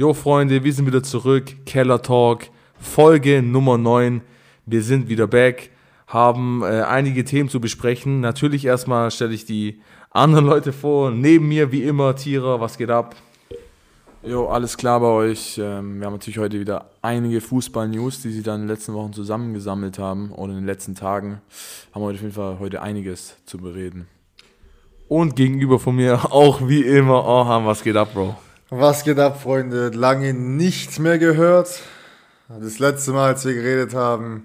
Jo Freunde, wir sind wieder zurück. Keller Talk, Folge Nummer 9. Wir sind wieder back, haben äh, einige Themen zu besprechen. Natürlich erstmal stelle ich die anderen Leute vor. Neben mir wie immer Tira, was geht ab? Jo, alles klar bei euch. Ähm, wir haben natürlich heute wieder einige Fußball-News, die sie dann in den letzten Wochen zusammengesammelt haben oder in den letzten Tagen. Haben wir auf jeden Fall heute einiges zu bereden. Und gegenüber von mir auch wie immer Orhan, was geht ab, Bro? Was geht ab, Freunde? Lange nichts mehr gehört. Das letzte Mal, als wir geredet haben,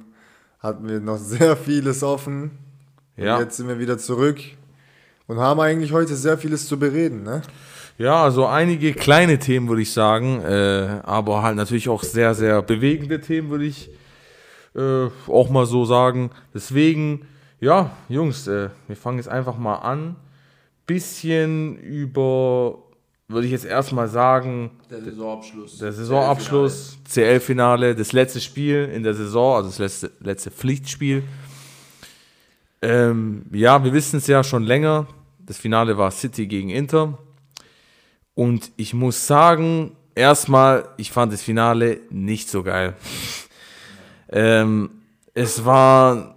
hatten wir noch sehr vieles offen. Ja. Und jetzt sind wir wieder zurück und haben eigentlich heute sehr vieles zu bereden, ne? Ja, also einige kleine Themen würde ich sagen, äh, aber halt natürlich auch sehr, sehr bewegende Themen würde ich äh, auch mal so sagen. Deswegen, ja, Jungs, äh, wir fangen jetzt einfach mal an. Bisschen über, würde ich jetzt erstmal sagen, der Saisonabschluss. Der Saisonabschluss, CL-Finale, das letzte Spiel in der Saison, also das letzte, letzte Pflichtspiel. Ähm, ja, wir wissen es ja schon länger. Das Finale war City gegen Inter. Und ich muss sagen, erstmal, ich fand das Finale nicht so geil. ähm, es war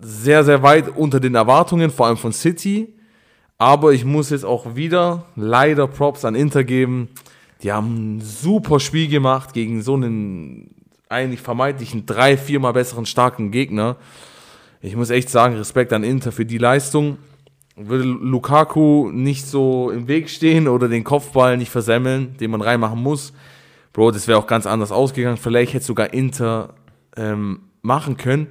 sehr, sehr weit unter den Erwartungen, vor allem von City. Aber ich muss jetzt auch wieder leider Props an Inter geben. Die haben ein super Spiel gemacht gegen so einen eigentlich vermeintlichen drei, viermal besseren starken Gegner. Ich muss echt sagen, Respekt an Inter für die Leistung würde Lukaku nicht so im Weg stehen oder den Kopfball nicht versemmeln, den man reinmachen muss, Bro, das wäre auch ganz anders ausgegangen. Vielleicht hätte sogar Inter ähm, machen können.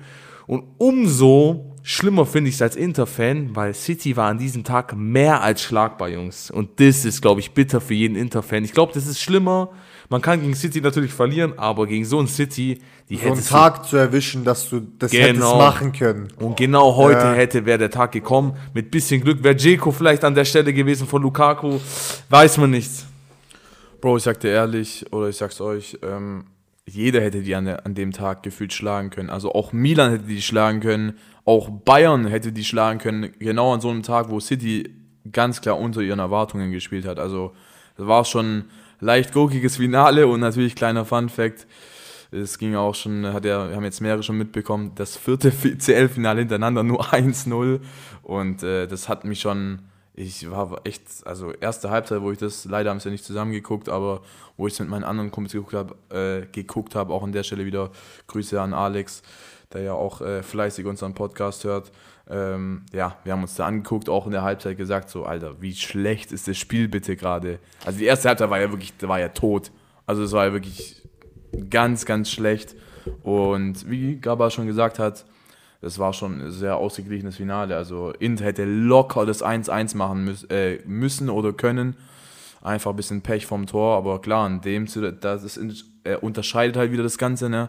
Und umso schlimmer finde ich es als Inter-Fan, weil City war an diesem Tag mehr als schlagbar, Jungs. Und das ist, glaube ich, bitter für jeden Inter-Fan. Ich glaube, das ist schlimmer. Man kann gegen City natürlich verlieren, aber gegen so ein City, die so einen Tag zu erwischen, dass du das genau. hättest machen können. Und genau heute ja. hätte wäre der Tag gekommen. Mit bisschen Glück wäre Jeko vielleicht an der Stelle gewesen von Lukaku. Weiß man nicht. Bro, ich sag dir ehrlich, oder ich sag's euch, ähm, jeder hätte die an, an dem Tag gefühlt schlagen können. Also auch Milan hätte die schlagen können, auch Bayern hätte die schlagen können, genau an so einem Tag, wo City ganz klar unter ihren Erwartungen gespielt hat. Also das war schon leicht gurkiges Finale und natürlich kleiner Fun Fact. Es ging auch schon, hat er, wir haben jetzt mehrere schon mitbekommen, das vierte CL-Finale hintereinander nur 1-0 und äh, das hat mich schon, ich war echt, also erste Halbzeit, wo ich das, leider haben es ja nicht zusammengeguckt, aber wo ich es mit meinen anderen Kumpels geguckt habe, äh, geguckt auch an der Stelle wieder Grüße an Alex, der ja auch äh, fleißig unseren Podcast hört. Ähm, ja, wir haben uns da angeguckt, auch in der Halbzeit gesagt, so, Alter, wie schlecht ist das Spiel bitte gerade? Also die erste Halbzeit war ja wirklich, war ja tot. Also es war ja wirklich ganz, ganz schlecht. Und wie Gaba schon gesagt hat, das war schon ein sehr ausgeglichenes Finale. Also Inter hätte locker das 1-1 machen müß, äh, müssen oder können. Einfach ein bisschen Pech vom Tor, aber klar, in dem das ist, äh, unterscheidet halt wieder das Ganze. Ne?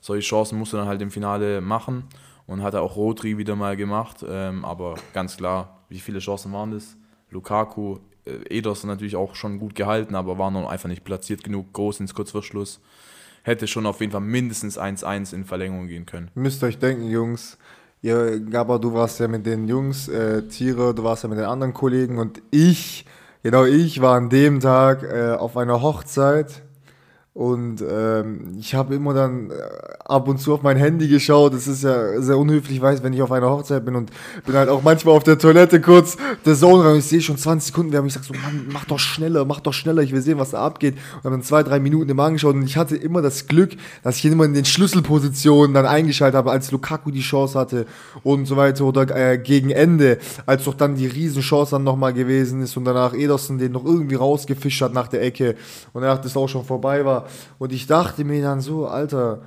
Solche Chancen musst du dann halt im Finale machen und hat er auch Rodri wieder mal gemacht. Ähm, aber ganz klar, wie viele Chancen waren das? Lukaku, äh, Ederson natürlich auch schon gut gehalten, aber war noch einfach nicht platziert genug, groß ins Kurzverschluss. Hätte schon auf jeden Fall mindestens 1-1 in Verlängerung gehen können. Müsst euch denken, Jungs, ihr, Gabba, du warst ja mit den Jungs, äh, Tiere, du warst ja mit den anderen Kollegen und ich, genau ich, war an dem Tag äh, auf einer Hochzeit und ähm, ich habe immer dann äh, ab und zu auf mein Handy geschaut. Das ist ja sehr unhöflich, weiß, wenn ich auf einer Hochzeit bin und bin halt auch manchmal auf der Toilette kurz der Zone rein. Ich sehe schon 20 Sekunden, wir haben ich sag so, Mann, mach doch schneller, mach doch schneller, ich will sehen, was da abgeht. Und dann zwei, drei Minuten immer angeschaut und ich hatte immer das Glück, dass ich immer in den Schlüsselpositionen dann eingeschaltet habe, als Lukaku die Chance hatte und so weiter oder äh, gegen Ende, als doch dann die Riesenchance dann nochmal gewesen ist und danach Ederson den noch irgendwie rausgefischt hat nach der Ecke und er dachte, es auch schon vorbei war. Und ich dachte mir dann so, Alter,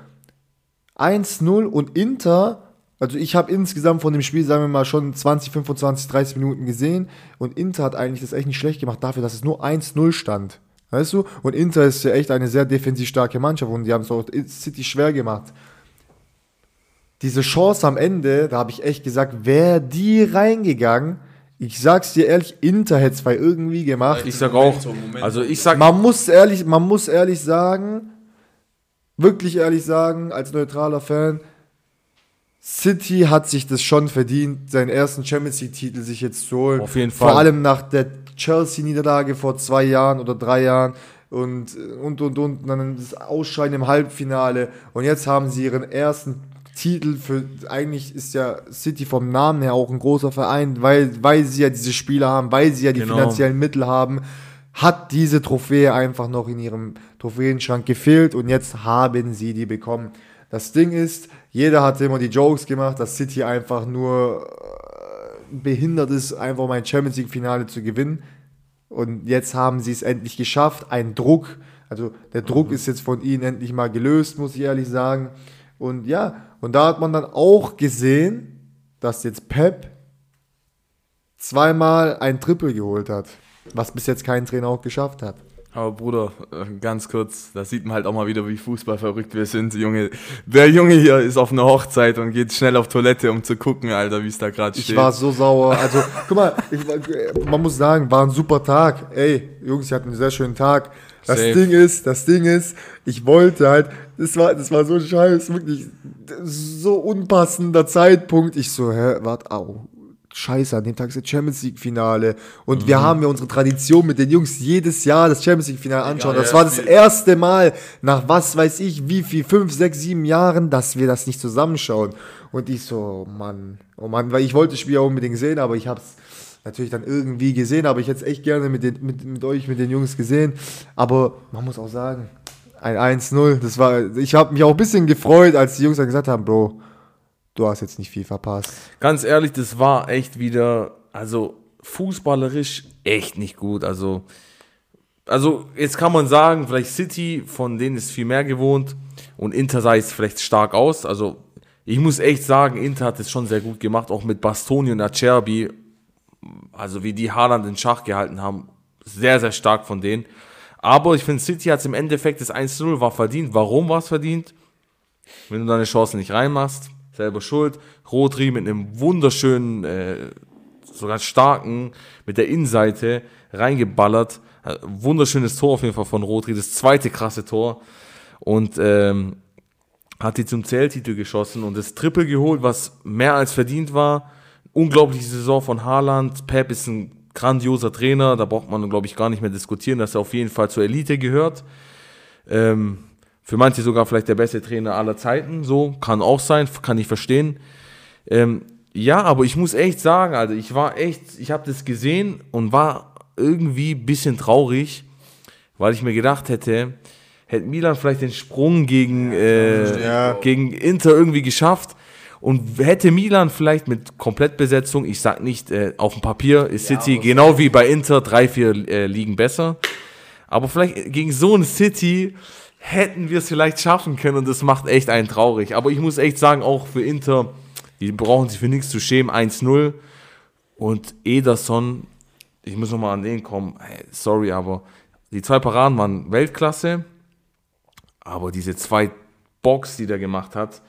1-0 und Inter, also ich habe insgesamt von dem Spiel, sagen wir mal, schon 20, 25, 30 Minuten gesehen und Inter hat eigentlich das echt nicht schlecht gemacht dafür, dass es nur 1-0 stand. Weißt du? Und Inter ist ja echt eine sehr defensiv starke Mannschaft und die haben es auch City schwer gemacht. Diese Chance am Ende, da habe ich echt gesagt, wäre die reingegangen, ich sag's dir ehrlich, Inter hätte es irgendwie gemacht. Ich sag auch, also ich sag. Man muss ehrlich, man muss ehrlich sagen, wirklich ehrlich sagen, als neutraler Fan, City hat sich das schon verdient, seinen ersten Champions League-Titel sich jetzt zu holen. Auf jeden Fall. Vor allem nach der Chelsea-Niederlage vor zwei Jahren oder drei Jahren und, und, und, und, und dann das Ausscheiden im Halbfinale. Und jetzt haben sie ihren ersten Titel für, eigentlich ist ja City vom Namen her auch ein großer Verein, weil, weil sie ja diese Spieler haben, weil sie ja die Genau. finanziellen Mittel haben, hat diese Trophäe einfach noch in ihrem Trophäenschrank gefehlt und jetzt haben sie die bekommen. Das Ding ist, jeder hat immer die Jokes gemacht, dass City einfach nur äh, behindert ist, einfach mal ein Champions League Finale zu gewinnen. Und jetzt haben sie es endlich geschafft. Ein Druck, also der Druck ist jetzt von ihnen endlich mal gelöst, muss ich ehrlich sagen. Und ja, und da hat man dann auch gesehen, dass jetzt Pep zweimal ein Triple geholt hat, was bis jetzt kein Trainer auch geschafft hat. Aber Bruder, äh, ganz kurz, da sieht man halt auch mal wieder, wie Fußball verrückt wir sind, Junge. Der Junge hier ist auf einer Hochzeit und geht schnell auf Toilette, um zu gucken, Alter, wie es da gerade Ich steht. war so sauer. Also, guck mal, ich, war- man muss sagen, war ein super Tag. Ey, Jungs, ihr hatten einen sehr schönen Tag. Das Safe. Ding ist, das Ding ist, ich wollte halt, das war, das war so scheiß, wirklich so unpassender Zeitpunkt. Ich so, hä, warte, au. Scheiße, an dem Tag ist das Champions League Finale. Und Mhm. wir haben ja unsere Tradition mit den Jungs jedes Jahr das Champions League Finale anschauen. ja, das war das Spiel. erste Mal nach was weiß ich, wie viel, fünf, sechs, sieben Jahren, dass wir das nicht zusammenschauen. Und ich so, oh Mann, oh Mann, weil ich wollte das Spiel ja unbedingt sehen, aber ich habe es natürlich dann irgendwie gesehen, aber ich hätte es echt gerne mit, den, mit, mit euch, mit den Jungs gesehen. Aber man muss auch sagen, ein 1-0, das war, ich habe mich auch ein bisschen gefreut, als die Jungs dann gesagt haben, Bro, du hast jetzt nicht viel verpasst. Ganz ehrlich, das war echt wieder, also fußballerisch echt nicht gut. Also, also jetzt kann man sagen, vielleicht City, von denen ist viel mehr gewohnt und Inter sah jetzt vielleicht stark aus. Also ich muss echt sagen, Inter hat es schon sehr gut gemacht, auch mit Bastoni und Acerbi. Also wie die Haaland in Schach gehalten haben, sehr, sehr stark von denen. Aber ich finde, City hat es im Endeffekt, das 1-0 war verdient. Warum war es verdient? Wenn du deine Chancen nicht reinmachst, selber schuld. Rodri mit einem wunderschönen, äh, sogar starken, mit der Innenseite reingeballert. Äh, Wunderschönes Tor auf jeden Fall von Rodri, das zweite krasse Tor. Und ähm, hat die zum CL-Titel geschossen und das Triple geholt, was mehr als verdient war. Unglaubliche Saison von Haaland. Pep ist ein grandioser Trainer, da braucht man, glaube ich, gar nicht mehr diskutieren, dass er auf jeden Fall zur Elite gehört. Ähm, für manche sogar vielleicht der beste Trainer aller Zeiten, so kann auch sein, kann ich verstehen. Ähm, ja, aber ich muss echt sagen, also ich war echt, ich habe das gesehen und war irgendwie ein bisschen traurig, weil ich mir gedacht hätte, hätte Milan vielleicht den Sprung gegen, äh, Ja. gegen Inter irgendwie geschafft und hätte Milan vielleicht mit Komplettbesetzung, ich sag nicht, äh, auf dem Papier ist City genau wie bei Inter drei, vier äh, Ligen besser, aber vielleicht gegen so ein City hätten wir es vielleicht schaffen können und das macht echt einen traurig. Aber ich muss echt sagen, auch für Inter, die brauchen sich für nichts zu schämen, 1-0 und Ederson, ich muss nochmal an den kommen, sorry, aber die zwei Paraden waren Weltklasse, aber diese zwei Box, die der gemacht hat,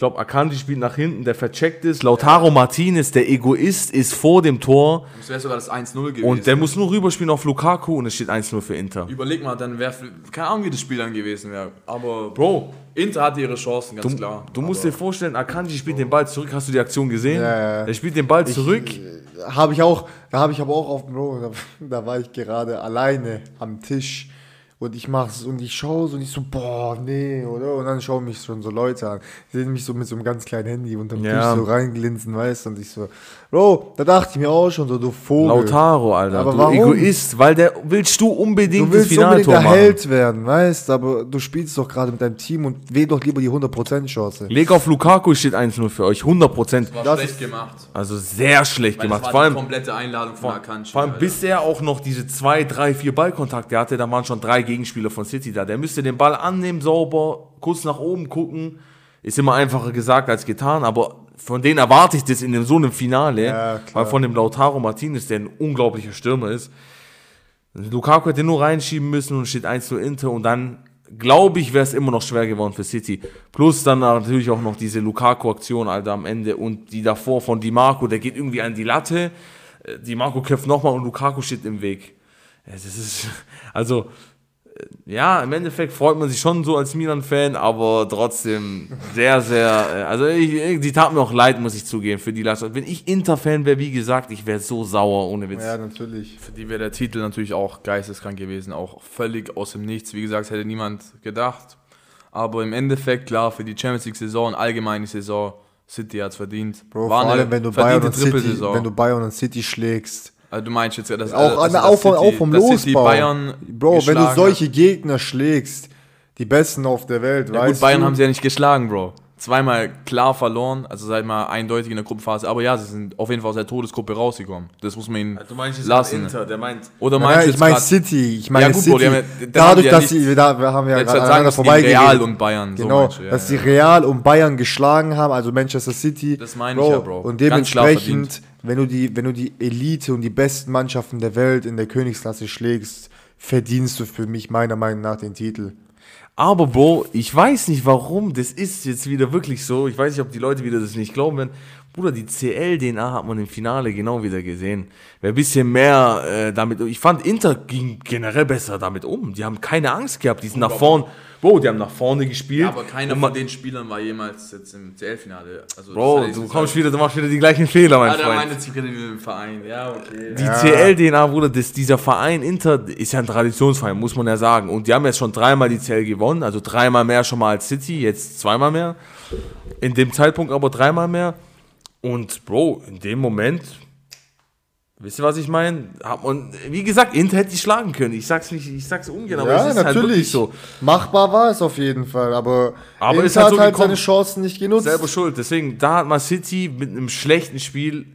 glaube, Akanji spielt nach hinten, der vercheckt ist, Lautaro Martinez, der Egoist, ist vor dem Tor Das wäre sogar das 1-0 gewesen. und der muss nur rüberspielen auf Lukaku und es steht 1-0 für Inter. Überleg mal, dann wäre, keine Ahnung, wie das Spiel dann gewesen wäre. Aber, Bro, Inter hatte ihre Chancen, ganz Du, klar. du musst Aber dir vorstellen, Akanji spielt den Ball zurück. Hast du die Aktion gesehen? Ja, ja. Er spielt den Ball zurück. Habe ich auch, da habe ich aber auch auf dem Bro, da, da war ich gerade alleine am Tisch und ich mach's und ich schaue so und ich so, boah, nee, oder? Und dann schauen mich schon so Leute an. Die sehen mich so mit so einem ganz kleinen Handy unterm Ja. Tisch so reinglinsen, weißt du? Und ich so, Bro, da dachte ich mir auch schon so, du Vogel. Lautaro, Alter. Aber du warum? Egoist, weil der willst du unbedingt Du willst das unbedingt Finaltor der machen. Held werden, weißt? Aber du spielst doch gerade mit deinem Team und wähl doch lieber die 100% Chance. Leg auf Lukaku steht 1-0 für euch, 100%. war das schlecht ist- gemacht. Also sehr schlecht Weil gemacht. das Vor war allem, die komplette Einladung von Akanji. vor allem Alter. bis er auch noch diese zwei, drei, vier Ballkontakte hatte, da waren schon drei Gegenspieler von City da. Der müsste den Ball annehmen, sauber, kurz nach oben gucken. Ist immer einfacher gesagt als getan, aber von denen erwarte ich das in dem, so einem Finale, Ja, weil von dem Lautaro Martinez, der ein unglaublicher Stürmer ist, Lukaku hätte nur reinschieben müssen und steht 1 zu Inter und dann glaube ich, wäre es immer noch schwer geworden für City. Plus dann natürlich auch noch diese Lukaku-Aktion, Alter, am Ende und die davor von Di Marco, der geht irgendwie an die Latte, äh, Di Marco köpft nochmal und Lukaku steht im Weg. Das ist, also, ja, im Endeffekt freut man sich schon so als Milan-Fan, aber trotzdem sehr, sehr, äh, also ich, die tat mir auch leid, muss ich zugeben, für die Leistung. Wenn ich Inter-Fan wäre, wie gesagt, ich wäre so sauer, ohne Witz. Ja, natürlich. Für die wäre der Titel natürlich auch geisteskrank gewesen, auch völlig aus dem Nichts. Wie gesagt, hätte niemand gedacht. Aber im Endeffekt, klar, für die Champions League-Saison allgemeine Saison, City hat es verdient. Bro, War vor allem, wenn du, Bayern und City, wenn du Bayern und City schlägst. Also du meinst jetzt, dass Auch, also, auch, vom, City- auch vom Losbau. Bayern Bro, wenn du solche hat. Gegner schlägst, die Besten auf der Welt, Ja, weißt gut, Bayern du? haben sie ja nicht geschlagen, Bro. Zweimal klar verloren, also sag ich mal eindeutig in der Gruppenphase. Aber ja, sie sind auf jeden Fall aus der Todesgruppe rausgekommen. Das muss man ihnen Du meinst jetzt lassen. Inter, der meint, Oder Nein, meinst nein, du ich jetzt meine City. Ich meine Ja, gut, City. Bro, die haben ja- haben Dadurch, ja dass sie, da wir haben ja Jetzt gerade sagen. Real und Bayern, so Genau, ja, dass ja. sie Real und Bayern geschlagen haben, also Manchester City. Das meine ich ja, Bro. Und Ganz klar dementsprechend, wenn du, die, wenn du die Elite und die besten Mannschaften der Welt in der Königsklasse schlägst, verdienst du für mich meiner Meinung nach den Titel. Aber Bro, ich weiß nicht warum, das ist jetzt wieder wirklich so. Ich weiß nicht, ob die Leute wieder das nicht glauben werden. Bruder, die CL-DNA hat man im Finale genau wieder gesehen. Wer ein bisschen mehr äh, damit. Ich fand, Inter ging generell besser damit um. Die haben keine Angst gehabt. Die sind nach vorne. Bro, die haben nach vorne gespielt. Ja, aber keiner von den Spielern war jemals jetzt im CL-Finale. Also, Bro, du das kommst wieder, du machst wieder die gleichen Fehler, mein Ah, der Freund. meine Zigarette im Verein. Ja, okay. Die CL-DNA, Bruder, das, dieser Verein Inter ist ja ein Traditionsverein, muss man ja sagen. Und die haben jetzt schon dreimal die CL gewonnen, also dreimal mehr schon mal als City, jetzt zweimal mehr. In dem Zeitpunkt aber dreimal mehr. Und Bro, in dem Moment, wisst ihr, was ich meine? Man, wie gesagt, Inter hätte die schlagen können. Ich sag's nicht, ich sag's ungern, aber es ist halt wirklich so. Machbar war es auf jeden Fall, aber, Aber Inter ist halt hat so halt gekommen. seine Chancen nicht genutzt. Selber schuld. Deswegen, da hat man City mit einem schlechten Spiel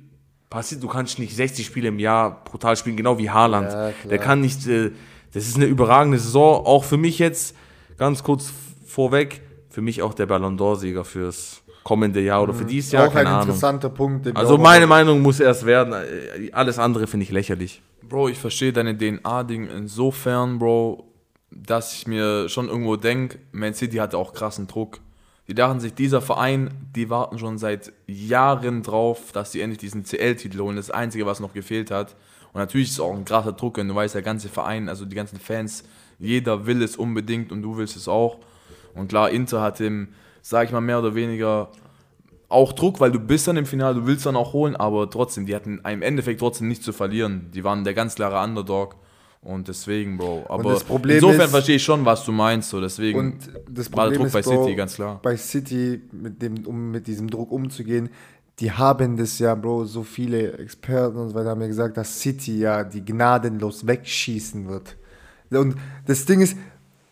passiert. Du kannst nicht 60 Spiele im Jahr brutal spielen, genau wie Haaland. Ja. Der kann nicht, äh, das ist eine überragende Saison. Auch für mich jetzt, ganz kurz vorweg, für mich auch der Ballon d'Or-Sieger fürs kommende Jahr oder für dieses Jahr, Mhm. auch ein Ahnung. interessanter Punkt. Also meine Meinung muss erst werden. Äh, Alles andere finde ich lächerlich. Bro, ich verstehe deine DNA-Ding insofern, Bro, dass ich mir schon irgendwo denke, Man City hatte auch krassen Druck. Die dachten sich, dieser Verein, die warten schon seit Jahren drauf, dass sie endlich diesen CL-Titel holen. Das Einzige, was noch gefehlt hat. Und natürlich ist es auch ein krasser Druck, wenn du weißt, der ganze Verein, also die ganzen Fans, jeder will es unbedingt und du willst es auch. Und klar, Inter hat im, sag ich mal, mehr oder weniger auch Druck, weil du bist dann im Finale, du willst dann auch holen, aber trotzdem, die hatten im Endeffekt trotzdem nichts zu verlieren. Die waren der ganz klare Underdog und deswegen, Bro. Aber das Problem insofern ist- verstehe ich schon, was du meinst, so deswegen Und das war der Problem Druck ist, bei Bro, City, ganz klar. Bei City, mit, dem, um mit diesem Druck umzugehen, die haben das ja, Bro, so viele Experten und so weiter haben mir gesagt, dass City ja die gnadenlos wegschießen wird. Und das Ding ist,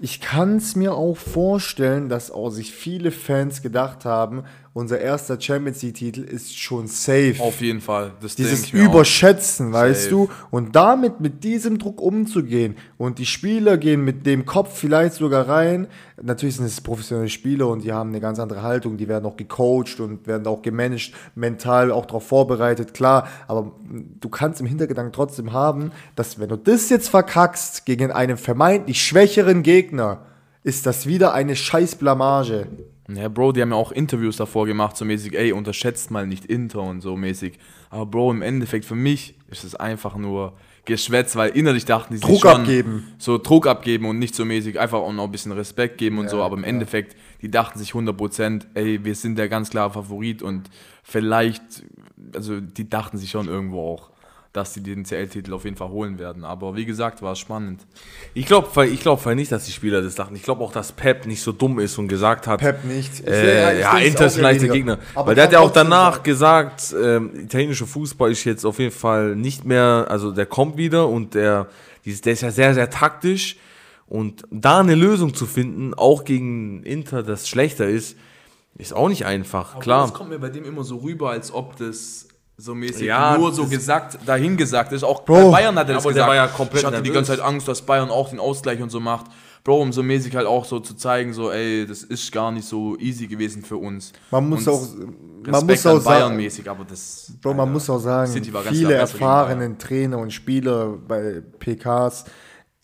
ich kann es mir auch vorstellen, dass auch sich viele Fans gedacht haben, unser erster Champions League-Titel ist schon safe. Auf jeden Fall. Das Dieses ich mir auch. Überschätzen, weißt Safe. du? Und damit mit diesem Druck umzugehen und die Spieler gehen mit dem Kopf vielleicht sogar rein. Natürlich sind es professionelle Spieler und die haben eine ganz andere Haltung, die werden auch gecoacht und werden auch gemanagt, mental auch darauf vorbereitet, klar. Aber du kannst im Hintergedanken trotzdem haben, dass wenn du das jetzt verkackst gegen einen vermeintlich schwächeren Gegner, ist das wieder eine scheiß Blamage. Ja, Bro, die haben ja auch Interviews davor gemacht, so mäßig, ey, unterschätzt mal nicht Inter und so mäßig. Aber Bro, im Endeffekt für mich ist es einfach nur Geschwätz, weil innerlich dachten die sich Druck schon, abgeben. So Druck abgeben und nicht so mäßig, einfach auch noch ein bisschen Respekt geben und Ja, so. Aber im klar. Endeffekt, die dachten sich 100%, ey, wir sind der ganz klare Favorit und vielleicht, also die dachten sich schon irgendwo auch, dass sie den CL-Titel auf jeden Fall holen werden. Aber wie gesagt, war es spannend. Ich glaube ich glaub nicht, dass die Spieler das dachten. Ich glaube auch, dass Pep nicht so dumm ist und gesagt hat, Pep nicht. Ich- Äh, ja, Inter ist ein leichter. Gegner. Aber Weil der hat ja auch danach sein. gesagt, ähm, italienischer Fußball ist jetzt auf jeden Fall nicht mehr, also der kommt wieder und der, der ist ja sehr, sehr taktisch. Und da eine Lösung zu finden, auch gegen Inter, das schlechter ist, ist auch nicht einfach. Klar. Das kommt mir bei dem immer so rüber, als ob das so mäßig Ja, nur so gesagt, dahin gesagt ist. Auch Bro. Bayern hat er das Aber der gesagt. war ja komplett ich hatte die nervös. ganze Zeit Angst, dass Bayern auch den Ausgleich und so macht. Bro, um so mäßig halt auch so zu zeigen, so, ey, das ist gar nicht so easy gewesen für uns. Man muss Und auch, man Respekt muss an auch sagen, Bayern-mäßig, aber das. Bro, man Alter, muss auch sagen, viele erfahrene Trainer und Spieler bei PKs,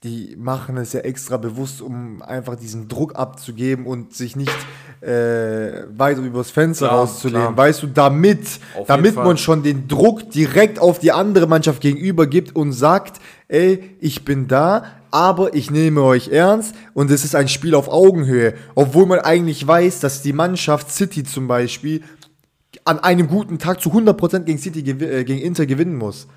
die machen es ja extra bewusst, um einfach diesen Druck abzugeben und sich nicht äh, weiter übers Fenster Klar, rauszulehnen. klar. Weißt du, damit, Auf damit man schon den Druck direkt auf die andere Mannschaft gegenüber gibt und sagt, ey, ich bin da, aber ich nehme euch ernst und es ist ein Spiel auf Augenhöhe. Obwohl man eigentlich weiß, dass die Mannschaft City zum Beispiel an einem guten Tag zu 100% gegen City äh, gegen Inter gewinnen muss.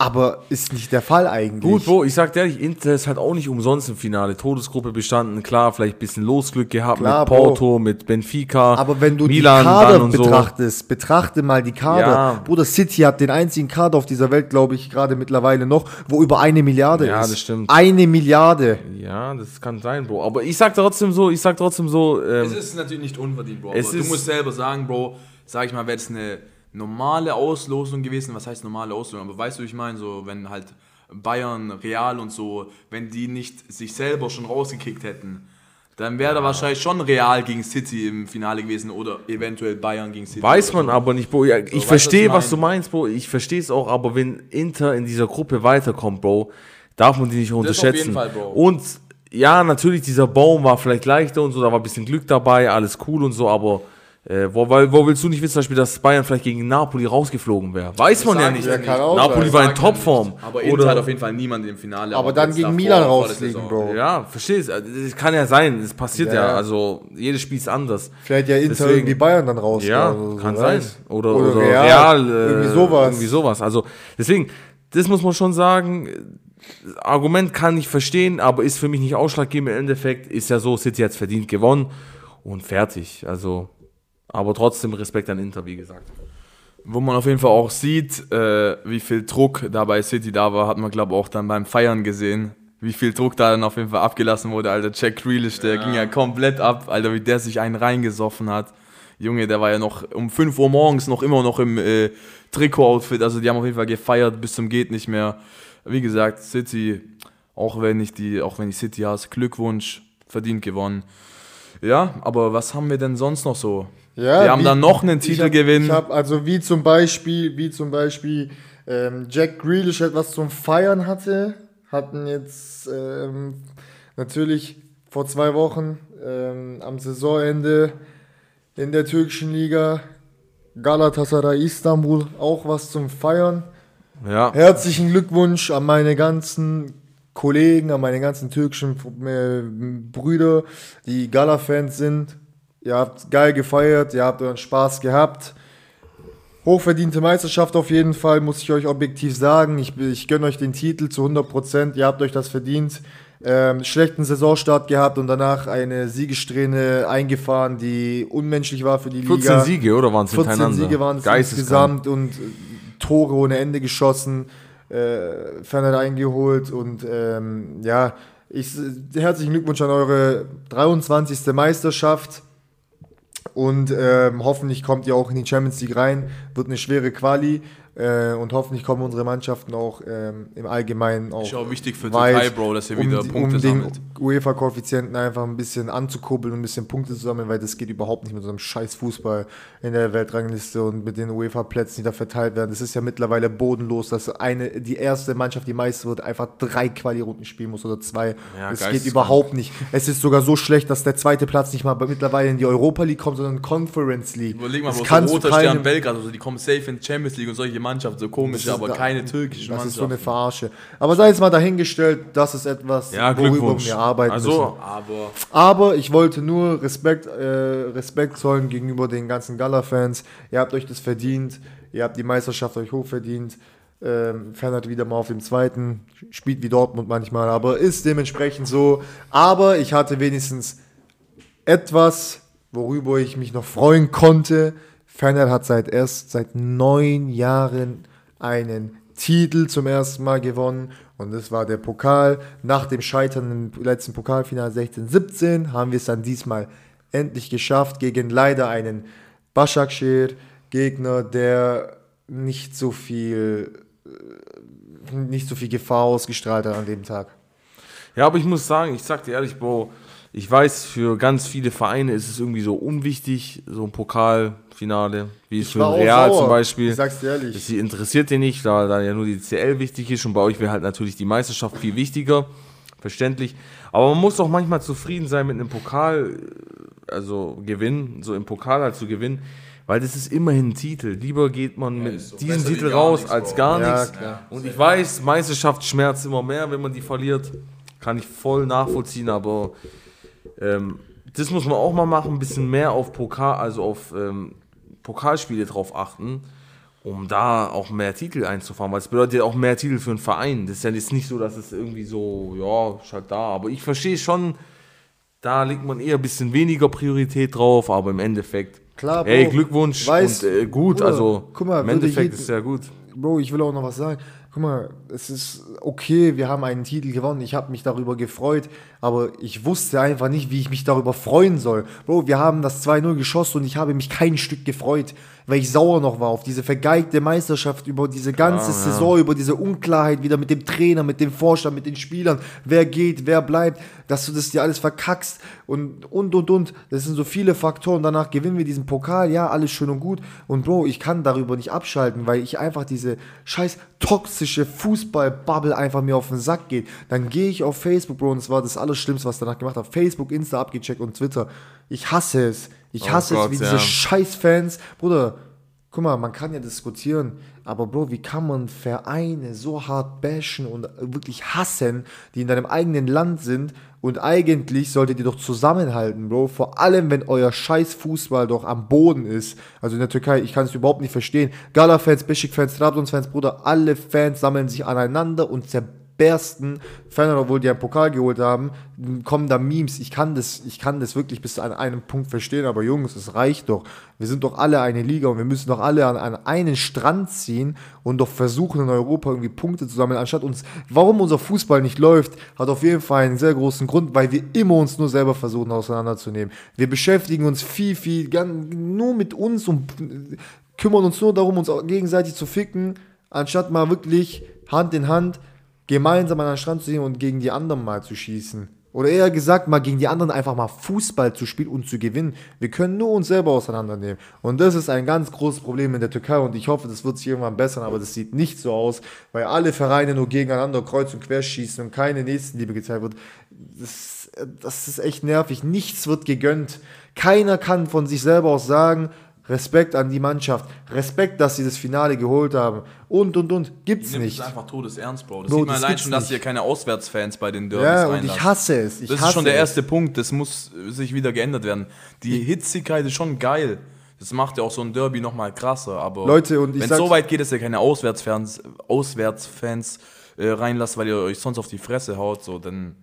Aber ist nicht der Fall eigentlich. Gut, Bro, ich sag dir ehrlich, Inter ist halt auch nicht umsonst im Finale. Todesgruppe bestanden, klar, vielleicht ein bisschen Losglück gehabt Klar, mit Bro. Porto, mit Benfica, Aber wenn du Milan die Kader und so. betrachtest, betrachte mal die Kader. Ja. Bruder, City hat den einzigen Kader auf dieser Welt, glaube ich, gerade mittlerweile noch, wo über eine Milliarde Ja, ist. das stimmt. Eine Milliarde. Ja, das kann sein, Bro. Aber ich sag trotzdem so, ich sag trotzdem so, Es ähm, ist natürlich nicht unverdient, Bro. Es aber du ist- musst selber sagen, Bro, sag ich mal, wäre es eine normale Auslosung gewesen. Was heißt normale Auslosung? Aber weißt du, wie ich meine, so, wenn halt Bayern, Real und so, wenn die nicht sich selber schon rausgekickt hätten, dann wäre da wahrscheinlich schon Real gegen City im Finale gewesen oder eventuell Bayern gegen City. weiß man so. aber nicht, Bro. Ich du, verstehe, was was du mein? meinst, Bro. Ich verstehe es auch, aber wenn Inter in dieser Gruppe weiterkommt, Bro, darf man die nicht Das auf unterschätzen. jeden Fall, Bro. Und ja, natürlich, dieser Baum war vielleicht leichter und so, da war ein bisschen Glück dabei, alles cool und so, aber äh, wo, weil, wo willst du nicht wissen, zum Beispiel, dass Bayern vielleicht gegen Napoli rausgeflogen wäre? Weiß man ja nicht. Ja, Napoli war in Topform. Aber Inter Oder- hat auf jeden Fall niemand im Finale. Aber dann gegen Milan rausfliegen. Bro. Ja, verstehst du? Das kann ja sein, das passiert ja. Ja. Also, jedes Spiel ist anders. Vielleicht ja Inter Deswegen- irgendwie Bayern dann raus. Ja, oder so, kann sein. Oder, Oder oder, Real, Real, äh, irgendwie sowas. Irgendwie sowas. Also, deswegen, das muss man schon sagen. Das Argument kann ich verstehen, aber ist für mich nicht ausschlaggebend. Im Endeffekt ist ja so, City hat verdient gewonnen und fertig. Also, aber trotzdem Respekt an Inter, wie gesagt. Wo man auf jeden Fall auch sieht, äh, wie viel Druck da bei City da war, hat man, glaube ich, auch dann beim Feiern gesehen. Wie viel Druck da dann auf jeden Fall abgelassen wurde, Alter. Jack Grealish, der ging ja komplett ab, Alter, wie der sich einen reingesoffen hat. Junge, der war ja noch um 5 Uhr morgens noch immer noch im äh, Trikot-Outfit. Also die haben auf jeden Fall gefeiert bis zum geht nicht mehr. Wie gesagt, City, auch wenn ich die, auch wenn ich City hasse, Glückwunsch, verdient gewonnen. Ja, aber was haben wir denn sonst noch so? Ja, wir haben wie- dann noch einen Ich Titel hab, gewinnen. Also wie zum Beispiel, wie zum Beispiel ähm, Jack Grealish etwas zum Feiern hatte, hatten jetzt ähm, natürlich vor zwei Wochen ähm, am Saisonende in der türkischen Liga Galatasaray Istanbul auch was zum Feiern. Ja. Herzlichen Glückwunsch an meine ganzen Kollegen, an meine ganzen türkischen äh, Brüder, die Gala-Fans sind. Ihr habt geil gefeiert, ihr habt euren Spaß gehabt. Hochverdiente Meisterschaft auf jeden Fall, muss ich euch objektiv sagen. Ich, ich gönne euch den Titel zu 100%, ihr habt euch das verdient. Ähm, schlechten Saisonstart gehabt und danach eine Siegessträhne eingefahren, die unmenschlich war für die 14 Liga. Siege, oder waren es 14 hintereinander? Siege waren es insgesamt und äh, Tore ohne Ende geschossen, äh, Ferner eingeholt und ähm, ja, ich, herzlichen Glückwunsch an eure 23. Meisterschaft und ähm, hoffentlich kommt ihr auch in die Champions League rein, wird eine schwere Quali äh, und hoffentlich kommen unsere Mannschaften auch ähm, im Allgemeinen auch Ist auch wichtig für weit, Türkei, Bro, dass ihr wieder um, Punkte um den sammelt. UEFA-Koeffizienten einfach ein bisschen anzukurbeln und ein bisschen Punkte zu sammeln, weil das geht überhaupt nicht mit so einem scheiß Fußball in der Weltrangliste und mit den UEFA-Plätzen, die da verteilt werden. Das ist ja mittlerweile bodenlos, dass eine, die erste Mannschaft, die Meister wird, einfach drei Quali-Runden spielen muss oder zwei. Ja, das geht überhaupt nicht. Es ist sogar so schlecht, dass der zweite Platz nicht mal mittlerweile in die Europa League kommt, sondern Conference League. Überleg mal, das wo so Roter Stern Belgrad, also die kommen safe in Champions League und solche Mannschaften, so komische, aber da- keine türkische Das ist so eine Mannschaft. Verarsche. Aber sei jetzt mal dahingestellt, das ist etwas, Ja, worüber wir arbeiten müssen. Also, Aber Aber ich wollte nur Respekt, äh, Respekt zollen gegenüber den ganzen Gala-Fans. Ihr habt euch das verdient. Ihr habt die Meisterschaft euch hochverdient. Ähm, Fernert wieder mal auf dem zweiten. Spielt wie Dortmund manchmal, aber ist dementsprechend so. Aber ich hatte wenigstens etwas, worüber ich mich noch freuen konnte. Fernert hat seit erst seit neun Jahren einen Titel zum ersten Mal gewonnen und das war der Pokal. Nach dem Scheitern im letzten Pokalfinale 16-17 haben wir es dann diesmal endlich geschafft gegen leider einen Başakşehir Gegner, der nicht so viel nicht so viel Gefahr ausgestrahlt hat an dem Tag. Ja, aber ich muss sagen, ich sag dir ehrlich, Bro, ich weiß, für ganz viele Vereine ist es irgendwie so unwichtig, so ein Pokalfinale, wie es für Real sauer. zum Beispiel. Ich sag's dir ehrlich. Das sie interessiert dir nicht, da, da ja nur die CL wichtig ist und bei euch wäre halt natürlich die Meisterschaft viel wichtiger. verständlich. Aber man muss auch manchmal zufrieden sein mit einem Pokal, also gewinnen, so im Pokal halt zu gewinnen, weil das ist immerhin ein Titel. Lieber geht man mit ist so. diesem Titel raus nichts, als gar Ja, nichts. klar. Und ich weiß, Meisterschaft schmerzt immer mehr, wenn man die verliert. Kann ich voll nachvollziehen, aber ähm, das muss man auch mal machen, ein bisschen mehr auf Pokal, also auf ähm, Pokalspiele drauf achten, um da auch mehr Titel einzufahren, weil es bedeutet ja auch mehr Titel für einen Verein. Das ist ja jetzt nicht so, dass es irgendwie so, ja, ist halt da. Aber ich verstehe schon, da legt man eher ein bisschen weniger Priorität drauf, aber im Endeffekt, Klar, Bro. ey, Glückwunsch Weiß- und äh, gut, Bruder, also guck mal, im Endeffekt ist ja gut. Bro, ich will auch noch was sagen. Guck mal, es ist okay, wir haben einen Titel gewonnen. Ich habe mich darüber gefreut, aber ich wusste einfach nicht, wie ich mich darüber freuen soll. Bro, wir haben das 2-0 geschossen und ich habe mich kein Stück gefreut, weil ich sauer noch war auf diese vergeigte Meisterschaft, über diese ganze Klar, ja. Saison, über diese Unklarheit wieder mit dem Trainer, mit dem Vorstand, mit den Spielern, wer geht, wer bleibt, dass du das dir alles verkackst und und und und. Das sind so viele Faktoren. Danach gewinnen wir diesen Pokal, ja, alles schön und gut. Und Bro, ich kann darüber nicht abschalten, weil ich einfach diese scheiß toxische Fußball-Bubble einfach mir auf den Sack geht. Dann gehe ich auf Facebook, Bro, und das war das Allerschlimmste, was ich danach gemacht habe. Facebook, Insta abgecheckt und Twitter. Ich hasse es. Ich Oh hasse Gott, es, wie ja. diese Scheiß-Fans. Bruder, guck mal, man kann ja diskutieren, aber Bro, wie kann man Vereine so hart bashen und wirklich hassen, die in deinem eigenen Land sind und eigentlich solltet ihr doch zusammenhalten, Bro. Vor allem, wenn euer scheiß Fußball doch am Boden ist. Also in der Türkei, ich kann es überhaupt nicht verstehen. Gala-Fans, Beşik-Fans, Trabzon-Fans, Bruder, alle Fans sammeln sich aneinander und zerbersten. Fernand, obwohl die einen Pokal geholt haben, kommen da Memes. Ich kann das, ich kann das wirklich bis an einem Punkt verstehen, aber Jungs, es reicht doch. Wir sind doch alle eine Liga und wir müssen doch alle an, an einen Strand ziehen und doch versuchen in Europa irgendwie Punkte zu sammeln, anstatt uns, warum unser Fußball nicht läuft, hat auf jeden Fall einen sehr großen Grund, weil wir immer uns nur selber versuchen auseinanderzunehmen. Wir beschäftigen uns viel, viel, nur mit uns und kümmern uns nur darum, uns gegenseitig zu ficken, anstatt mal wirklich Hand in Hand gemeinsam an den Strand zu gehen und gegen die anderen mal zu schießen. Oder eher gesagt, mal gegen die anderen einfach mal Fußball zu spielen und zu gewinnen. Wir können nur uns selber auseinandernehmen. Und das ist ein ganz großes Problem in der Türkei und ich hoffe, das wird sich irgendwann bessern, aber das sieht nicht so aus, weil alle Vereine nur gegeneinander kreuz und quer schießen und keine Nächstenliebe gezeigt wird. Das, das ist echt nervig. Nichts wird gegönnt. Keiner kann von sich selber aus sagen, Respekt an die Mannschaft, Respekt, dass sie das Finale geholt haben und und und gibt's Nimmt nicht. es einfach todesernst, Bro. Das Bro, sieht man das allein schon, dass ihr keine Auswärtsfans bei den Derbys Ja, und reinlasst. ich hasse es. Ich Das hasse ist schon der es. erste Punkt, das muss sich wieder geändert werden. Die Hitzigkeit ist schon geil. Das macht ja auch so ein Derby nochmal krasser, aber Leute, und ich wenn es so weit geht, dass ihr keine Auswärtsfans, Auswärtsfans äh, reinlasst, weil ihr euch sonst auf die Fresse haut, so, dann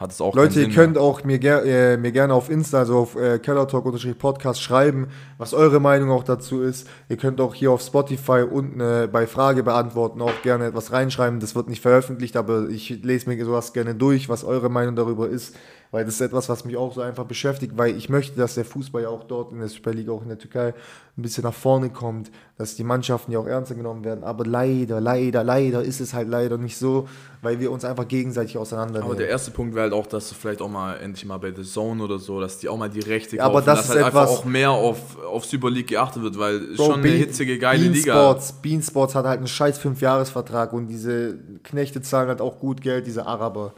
hat es auch Leute, ihr Sinn könnt mehr. auch mir, ger äh, mir gerne auf Insta, also auf äh, kellertalk-podcast schreiben, was eure Meinung auch dazu ist. Ihr könnt auch hier auf Spotify unten äh, bei Frage beantworten auch gerne etwas reinschreiben. Das wird nicht veröffentlicht, aber ich lese mir sowas gerne durch, was eure Meinung darüber ist, weil das ist etwas, was mich auch so einfach beschäftigt, weil ich möchte, dass der Fußball ja auch dort in der Super League, auch in der Türkei, ein bisschen nach vorne kommt, dass die Mannschaften ja auch ernster genommen werden. Aber leider, leider, leider ist es halt leider nicht so, weil wir uns einfach gegenseitig auseinandernehmen. Aber der erste Punkt wäre halt auch, dass du vielleicht auch mal endlich mal bei The Zone oder so, dass die auch mal die Rechte Ja, aber kaufen, das dass ist halt einfach etwas- auch mehr auf, auf Super League geachtet wird, weil Bro, schon eine Bean- hitzige, geile Bean Liga. Sports, Bean Sports hat halt einen scheiß Fünfjahresvertrag und diese Knechte zahlen halt auch gut Geld, diese Araber.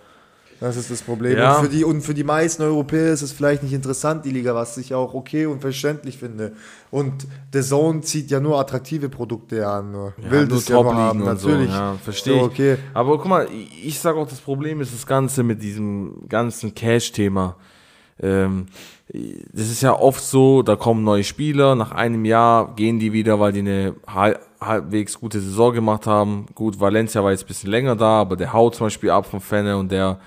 Das ist das Problem. Ja. Und, für die, und für die meisten Europäer ist es vielleicht nicht interessant, die Liga, was ich auch okay und verständlich finde. Und The Zone zieht ja nur attraktive Produkte an. Nur. Will nur das ja nur Top-Ligen haben, und so, natürlich. ja, verstehe So, okay. Aber guck mal, ich- ich sag auch, das Problem ist das Ganze mit diesem ganzen Cash-Thema. Ähm, das ist ja oft so, da kommen neue Spieler, nach einem Jahr gehen die wieder, weil die eine hal- halbwegs gute Saison gemacht haben. Gut, Valencia war jetzt ein bisschen länger da, aber der haut zum Beispiel ab von Fenne und der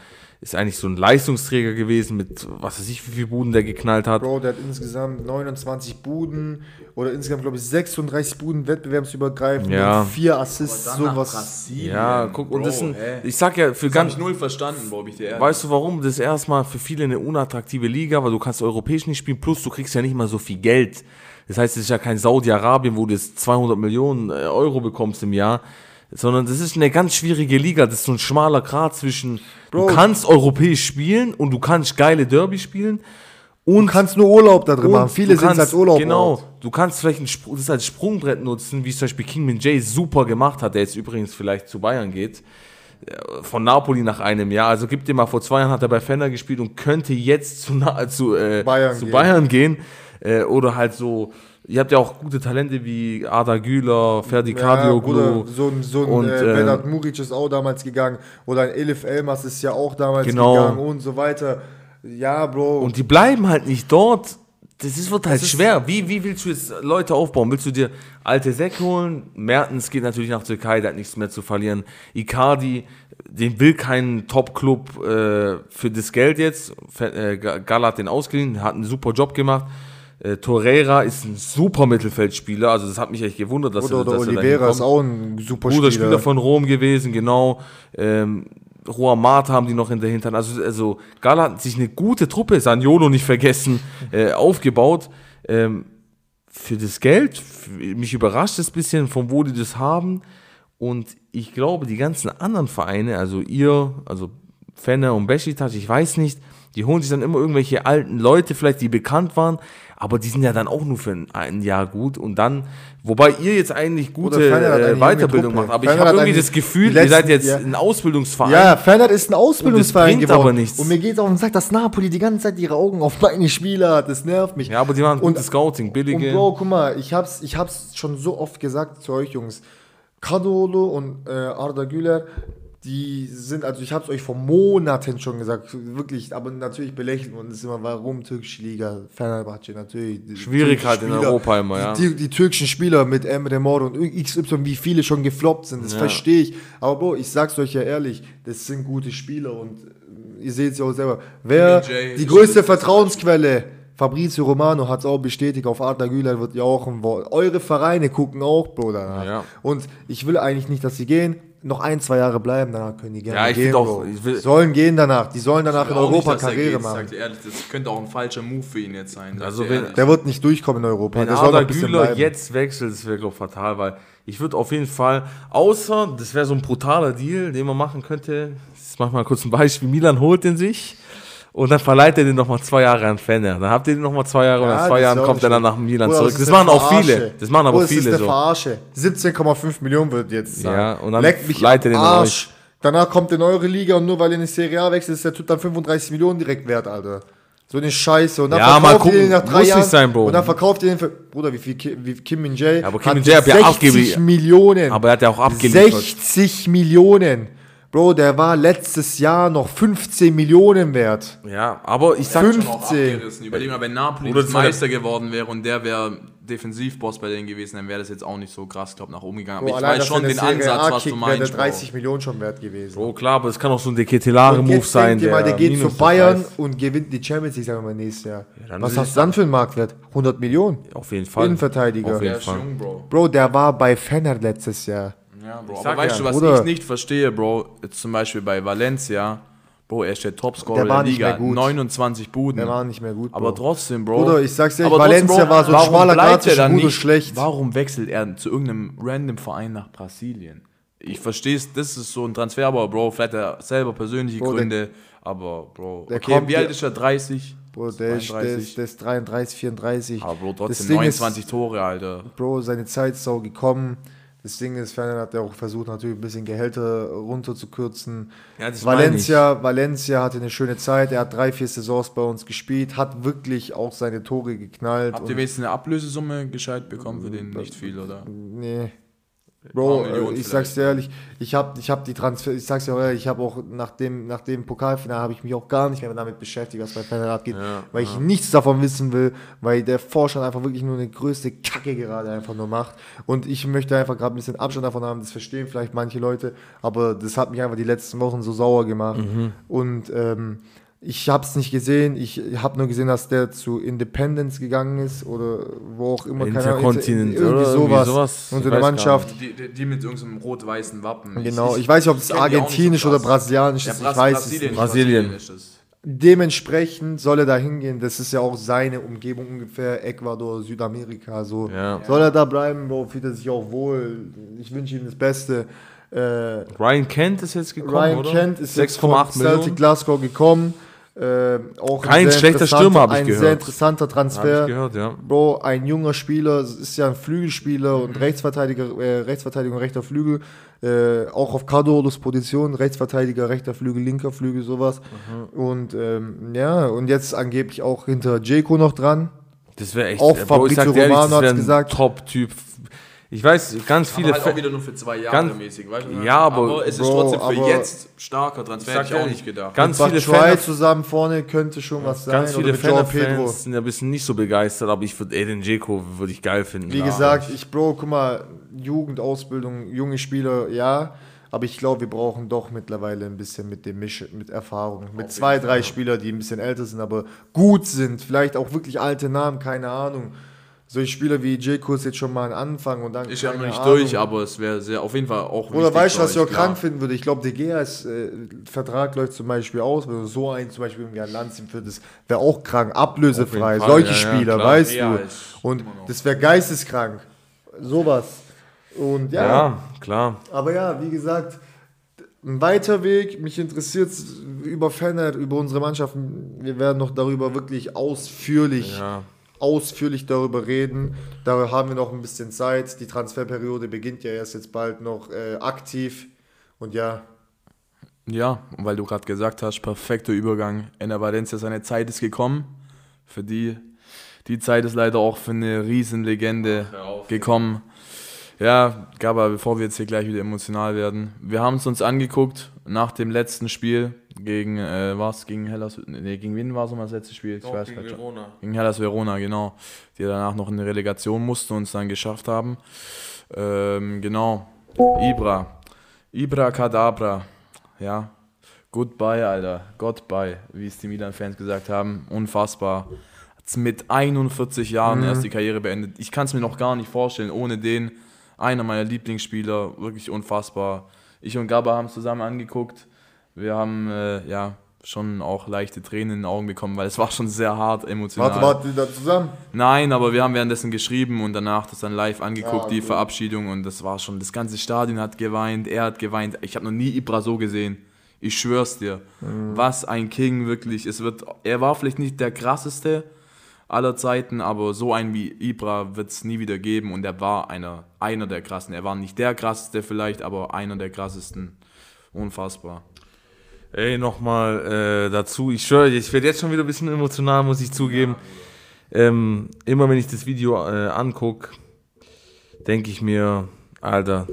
ist eigentlich so ein Leistungsträger gewesen mit, was weiß ich, wie viele Buden der geknallt hat. Bro, der hat insgesamt 29 Buden oder insgesamt, glaube ich, 36 Buden wettbewerbsübergreifend Ja. und vier Assists, sowas. Brasilien. Ja, guck, und Bro, das sind, ich sag ja, für Das hab ganz, ich null verstanden, Bro, ich dir ehrlich. Weißt du warum? Das ist erstmal für viele eine unattraktive Liga, weil du kannst europäisch nicht spielen, plus du kriegst ja nicht mal so viel Geld. Das heißt, es ist ja kein Saudi-Arabien, wo du jetzt 200 Millionen äh, Euro bekommst im Jahr, sondern das ist eine ganz schwierige Liga. Das ist so ein schmaler Grad zwischen, Bro. du kannst europäisch spielen und du kannst geile Derby spielen und Du kannst nur Urlaub da drin machen. Viele sind als Urlaub. Genau, du kannst vielleicht ein, das als Sprungbrett nutzen, wie es zum Beispiel King Min Jay super gemacht hat, der jetzt übrigens vielleicht zu Bayern geht. äh, von Napoli nach einem Jahr. Also gibt dir mal, vor zwei Jahren hat er bei Fender gespielt und könnte jetzt zu, zu, äh, Bayern zu gehen. Bayern gehen. Äh, oder halt so, ihr habt ja auch gute Talente wie Arda Güler, Ferdi Kadioglu. Bruder, so ein, so ein und, äh, äh, Bernhard Muric ist auch damals gegangen. Oder ein Elif Elmas ist ja auch damals Genau. gegangen und so weiter. Ja, Bro. Und die bleiben halt nicht dort. Das ist, wird halt ist- schwer. Wie, wie willst du jetzt Leute aufbauen? Willst du dir alte Säcke holen? Mertens geht natürlich nach Türkei, der hat nichts mehr zu verlieren. Icardi, den will kein Top-Club äh, für das Geld jetzt. Äh, Ga- Gala hat den ausgeliehen, hat einen super Job gemacht. Äh, Torreira ist ein super Mittelfeldspieler, also das hat mich echt gewundert, dass oder er, oder dass er Oliveira ist auch ein super Spieler. Spieler von Rom gewesen, genau. Ähm, Juan Mata haben die noch in der Hinterhand. Also, also Gala hat sich eine gute Truppe, Saniolo nicht vergessen, äh, aufgebaut. Ähm, für das Geld, mich überrascht es ein bisschen, von wo die das haben. Und ich glaube, die ganzen anderen Vereine, also ihr, also Fenner und Besiktas, ich weiß nicht, die holen sich dann immer irgendwelche alten Leute, vielleicht die bekannt waren, aber die sind ja dann auch nur für ein, ein Jahr gut und dann, wobei ihr jetzt eigentlich gute äh, Weiterbildung macht, aber ich Feyenoord habe irgendwie das Gefühl, die ihr seid letzten- jetzt ja. ein Ausbildungsverein. Ja, Fernand ist ein Ausbildungsverein bringt geworden. aber nichts. Und mir geht es auf den Sack, dass Napoli die ganze Zeit ihre Augen auf meine Spieler hat. Das nervt mich. Ja, aber die machen Und- gutes Scouting, billige. Und Bro, guck mal, ich hab's, ich hab's schon so oft gesagt zu euch Jungs. Kadolo und äh, Arda Güler, die sind, also ich hab's euch vor Monaten schon gesagt, wirklich, aber natürlich belächeln und es ist immer, warum türkische Liga, Fenerbahce natürlich. die Schwierig türkischen halt in Spieler, Europa immer, ja. Die, die türkischen Spieler mit Emre Mor und XY, wie viele schon gefloppt sind, das Ja. verstehe ich. Aber Bro, ich sag's euch ja ehrlich, das sind gute Spieler und äh, ihr seht es ja auch selber. Wer Jimmy J die größte. Vertrauensquelle Fabrizio Romano hat es auch bestätigt, auf Arda Güler wird ja auch ein Wort. Eure Vereine gucken auch, Bro, danach. Ja. Und ich will eigentlich nicht, dass sie gehen. Noch ein, zwei Jahre bleiben, danach können die gerne Ja, ich gehen, auch, ich will- sollen gehen danach. Die sollen danach in nicht, Europa er Karriere geht, machen. Ehrlich, das könnte auch ein falscher Move für ihn jetzt sein. Also wenn-. Der wird nicht durchkommen in Europa. Wenn der soll Arda ein bisschen Güler bleiben. jetzt wechselt, das wäre, fatal, weil ich würde auf jeden Fall, außer, das wäre so ein brutaler Deal, den man machen könnte, ich mache mal kurz ein Beispiel, Milan holt den sich und dann verleiht er den nochmal zwei Jahre an Fenner. Dann habt ihr den nochmal zwei Jahre und Ja, nach zwei das Jahren kommt nicht er dann nach Milan Bruder, zurück. Das eine machen auch Verarsche. viele. Das machen aber Bruder, das viele ist eine so. Verarsche. 17,5 Millionen wird jetzt sein. Ja, und dann Leckt mich leitet den Arsch. Danach kommt in eure Liga und nur weil ihr in die Serie A wechselt, ist der Typ dann 35 Millionen direkt wert, Alter. So eine Scheiße. Und dann Ja, mal ihr gucken. den nach drei Muss nicht Jahren. sein, Bro. Und dann verkauft ihr den für. Bruder, wie viel Ki- wie Kim Min Jae? aber Kim Min-jae hat ja 60 abgegeben. Millionen. Aber er hat ja auch abgeliefert. 60 Millionen. Bro, der war letztes Jahr noch 15 Millionen wert. Ja, aber ich sag Fünf- schon, auch 15. abgerissen. Überleg mal, wenn Napoli der- Meister geworden wäre und der wäre Defensivboss bei denen gewesen, dann wäre das jetzt auch nicht so krass, glaub nach oben gegangen. Aber Bro, ich allein, weiß schon den A Ansatz, was du kickt, wäre der meinst. 30 Millionen schon wert gewesen. oh klar, aber es kann auch so ein Deketelare-Move sein. ihr mal, der geht zu Bayern und gewinnt die Champions League, sagen wir mal, nächstes Jahr. dann Was hast ich du dann für einen Marktwert? 100 Millionen? Auf jeden Fall. Innenverteidiger. Auf Der jeden Fall. jung, Bro. Bro, der war bei Fener letztes Jahr. Ja, Bro. Aber weißt ja, du, was Bruder. ich nicht verstehe, Bro? Jetzt zum Beispiel bei Valencia, Bro, er ist der Topscorer Der war der nicht Liga, mehr gut. 29 Buden. Der war nicht mehr gut. Bro. aber trotzdem, Bro. Bruder, ich sag's dir, Valencia Bro, war so ein schmaler Grad zwischen dann gut nicht? schlecht. Warum wechselt er zu irgendeinem random Verein nach Brasilien? Ich verstehe es, das ist so ein Transfer, aber Bro, vielleicht hat er selber persönliche Bro, der- Gründe, aber Bro, der okay, kommt wie alt ist er? 30? Bro, der ist, der, 32? ist, der ist 33, 34. Aber Bro, trotzdem Ding ist- 29 Tore, Alter. Bro, seine Zeit ist auch gekommen. Das Ding ist, Ferdinand hat ja auch versucht, natürlich ein bisschen Gehälter runterzukürzen. Ja, Valencia, Valencia hatte eine schöne Zeit. Er hat drei, vier Saisons bei uns gespielt, hat wirklich auch seine Tore geknallt. Habt ihr wenigstens eine Ablösesumme gescheit bekommen für den? Nicht viel, oder? Nee. Bro, äh, ich vielleicht. sag's dir ehrlich, ich habe ich hab die Transfer, ich sag's dir auch ehrlich, ich habe auch nach dem, nach dem Pokalfinale habe ich mich auch gar nicht mehr damit beschäftigt, was bei Feyenoord geht, Ja, weil ich nichts davon wissen will, weil der Vorstand einfach wirklich nur eine größte Kacke gerade einfach nur macht und ich möchte einfach gerade ein bisschen Abstand davon haben, das verstehen vielleicht manche Leute, aber das hat mich einfach die letzten Wochen so sauer gemacht Mhm. und ähm, ich habe es nicht gesehen. Ich habe nur gesehen, dass der zu Independence gegangen ist oder wo auch immer. keine Ahnung, Intercontinent irgendwie oder irgendwie sowas. sowas. Und so eine Mannschaft. Die, die, die mit irgendeinem rot-weißen Wappen. Genau, ich weiß nicht, ob es argentinisch oder brasilianisch Ja, ist, Bras ich weiß es Brasilien, nicht. Dementsprechend soll er da hingehen, das ist ja auch seine Umgebung ungefähr, Ecuador, Südamerika, so. Ja. Soll er da bleiben, Bro, fühlt er sich auch wohl. Ich wünsche ihm das Beste. Äh, Ryan Kent ist jetzt gekommen, Ryan oder? Kent ist jetzt von 6,8 Celtic Millionen. Glasgow gekommen. Äh, auch ein Kein schlechter Stürmer, hab ich Ein gehört. sehr interessanter Habe Transfer. gehört, ja. Bro, ein junger Spieler, ist ja ein Flügelspieler Mhm. und Rechtsverteidiger, äh, Rechtsverteidigung, rechter Flügel, äh, auch auf Cardolos Position, Rechtsverteidiger, rechter Flügel, linker Flügel, sowas. Mhm. Und ähm, ja, und jetzt angeblich auch hinter Jeko noch dran. Das wäre echt. Auch Fabrizio Romano ein gesagt. Top-Typ. Ich weiß, ganz viele. aber halt auch wieder nur für zwei Jahre ganz- mäßig, weißt du? Ja, aber- es ist Bro, trotzdem für aber- jetzt starker Transfer, hätte ich auch nicht gedacht. Ganz Mit viele Fans, zusammen vorne könnte schon was sein. ganz viele Fans sind ja ein bisschen nicht so begeistert, aber ich würde Eden Dzeko würde ich geil finden. Wie Ja. gesagt, ich, Bro, guck mal, Jugendausbildung, junge Spieler, ja. Aber ich glaube, wir brauchen doch mittlerweile ein bisschen mit dem Misch, mit Erfahrung. Mit zwei, drei Spieler, die ein bisschen älter sind, aber gut sind. Vielleicht auch wirklich alte Namen, keine Ahnung. Solche Spieler wie Jeko ist jetzt schon mal ein Anfang und dann. Ist ja noch nicht Ahnung. durch, aber es wäre sehr auf jeden Fall auch Oder weißt du, was ich auch krank finden würde? Ich glaube, De Gea's äh, Vertrag läuft zum Beispiel aus. Wenn du so einen zum Beispiel irgendwie an Land ziehen würdest, wäre auch krank, ablösefrei. Solche ja, ja, Spieler, klar. weißt Ja, du. Und das wäre geisteskrank. Sowas. Und ja, Ja, klar. aber ja, wie gesagt, ein weiter Weg. Mich interessiert über Fanart, über unsere Mannschaften. Wir werden noch darüber wirklich ausführlich, Ja. Ausführlich darüber reden. Da haben wir noch ein bisschen Zeit. Die Transferperiode beginnt ja erst jetzt bald noch äh, aktiv. Und ja, Ja, und weil du gerade gesagt hast, perfekter Übergang. Enner Valencia, seine Zeit ist gekommen. Für die, die Zeit ist leider auch für eine Riesenlegende gekommen. Ja, Gaba, bevor wir jetzt hier gleich wieder emotional werden. Wir haben es uns angeguckt nach dem letzten Spiel gegen, äh, was? Gegen Hellas, nee, gegen wen war es nochmal das letzte Spiel? Ich weiß grad schon. Gegen Hellas Verona, genau. Die danach noch in eine Relegation mussten und es dann geschafft haben. Ähm, genau. Ibra. Ibra Kadabra. Ja. Goodbye, Alter. Goodbye, wie es die Milan-Fans gesagt haben. Unfassbar. Hat's mit 41 Jahren erst die Karriere beendet. Ich kann es mir noch gar nicht vorstellen, ohne den. Einer meiner Lieblingsspieler, wirklich unfassbar. Ich und Gabba haben es zusammen angeguckt. Wir haben äh, ja schon auch leichte Tränen in den Augen bekommen, weil es war schon sehr hart emotional. warte, warte, da zusammen. Nein, aber wir haben währenddessen geschrieben und danach das dann live angeguckt, die okay. Verabschiedung und das war schon, das ganze Stadion hat geweint, er hat geweint. Ich habe noch nie Ibra so gesehen. Ich schwör's dir. Mhm. Was ein King wirklich. Es wird, er war vielleicht nicht der krasseste aller Zeiten, aber so einen wie Ibra wird es nie wieder geben und er war einer, einer der krassen. Er war nicht der krasseste vielleicht, aber einer der krassesten. Unfassbar. Ey, nochmal äh, dazu. Ich schwöre, ich werde jetzt schon wieder ein bisschen emotional, muss ich zugeben. Ähm, immer wenn ich das Video äh, angucke, denke ich mir, Alter,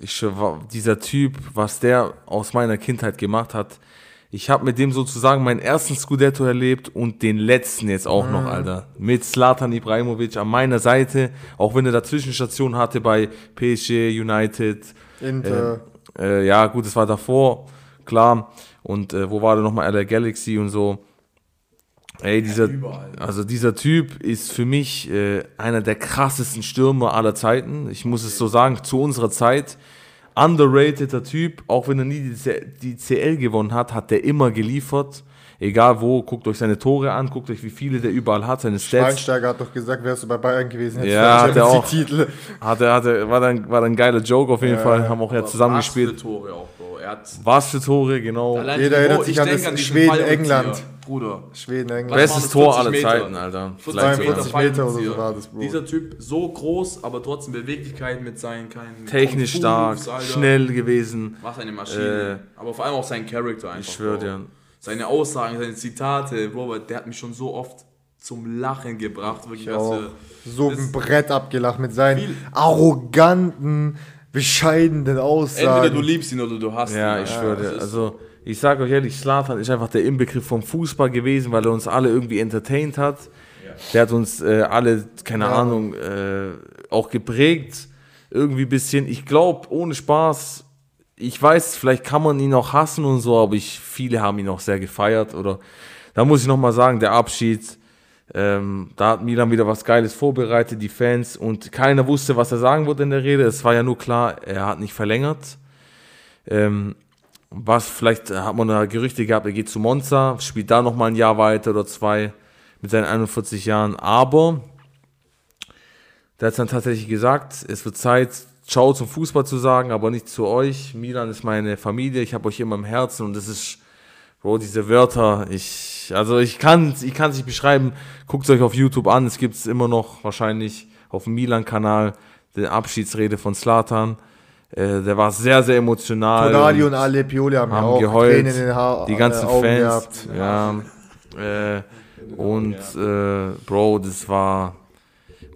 ich dieser Typ, was der aus meiner Kindheit gemacht hat, ich habe mit dem sozusagen meinen ersten Scudetto erlebt und den letzten jetzt auch noch, Alter. Mit Slatan Ibrahimovic an meiner Seite, auch wenn er dazwischen Station hatte bei PSG, United, Inter. äh, ja, gut, das war davor, klar. Und äh, wo war der nochmal? LA Galaxy und so. Ey, dieser, also dieser Typ ist für mich äh, einer der krassesten Stürmer aller Zeiten. Ich muss es so sagen, zu unserer Zeit. Underrateder Typ, auch wenn er nie die, die CL gewonnen hat, hat der immer geliefert. Egal wo, guckt euch seine Tore an, guckt euch, wie viele der überall hat, seine Stats. Schweinsteiger hat doch gesagt, wärst du bei Bayern gewesen, hättest Ja, du hat er auch. Titel. Hat er, hat er, war, dann, war dann ein geiler Joke auf jeden Fall, haben auch ja zusammen Was gespielt. für Tore auch, Bro. Er hat Was für Tore, genau. Allein Jeder die- erinnert sich ich an das diesen Schweden, Fallrückzieher, England. Bruder. Schweden, England. Bestes Tor 40 aller Meter? Zeiten, Alter. 40 Vielleicht Meter, 42 Meter oder so war das, Bro. Dieser Typ so groß, aber trotzdem Beweglichkeit mit seinen keinen Technisch Kung stark, Alter. schnell gewesen. Was eine Maschine. Äh, aber vor allem auch sein Charakter einfach. Ich schwöre dir. Seine Aussagen, seine Zitate, Robert, der hat mich schon so oft zum Lachen gebracht. Wirklich, so ein Brett abgelacht mit seinen arroganten, bescheidenen Aussagen. Entweder du liebst ihn oder du hast Ja, ihn. ich schwöre Das dir. ist Also, ich sage euch ehrlich, Slatan ist einfach der Inbegriff vom Fußball gewesen, weil er uns alle irgendwie entertained hat. Der hat uns äh, alle, keine Ja. Ahnung, äh, auch geprägt. Irgendwie ein bisschen. Ich glaube, ohne Spaß, ich weiß, vielleicht kann man ihn auch hassen und so, aber ich, viele haben ihn auch sehr gefeiert. Oder da muss ich nochmal sagen, der Abschied, ähm, da hat Milan wieder was Geiles vorbereitet, die Fans, und keiner wusste, was er sagen würde in der Rede. Es war ja nur klar, er hat nicht verlängert. Ähm, was vielleicht hat man da Gerüchte gehabt, er geht zu Monza, spielt da nochmal ein Jahr weiter oder zwei mit seinen 41 Jahren. Aber der hat dann tatsächlich gesagt, es wird Zeit, Ciao zum Fußball zu sagen, aber nicht zu euch. Milan ist meine Familie, ich habe euch immer im Herzen und das ist, Bro, diese Wörter, ich. Also ich kann es ich kann's nicht beschreiben. Guckt es euch auf YouTube an. Es gibt es immer noch wahrscheinlich auf dem Milan-Kanal. Die Abschiedsrede von Slatan. Äh, der war sehr, sehr emotional. Tonali und alle Pioli haben, ja haben auch geheult. Den Haar, die ganzen äh, Augen Fans. gehabt. Ja. Äh, und äh, Bro, das war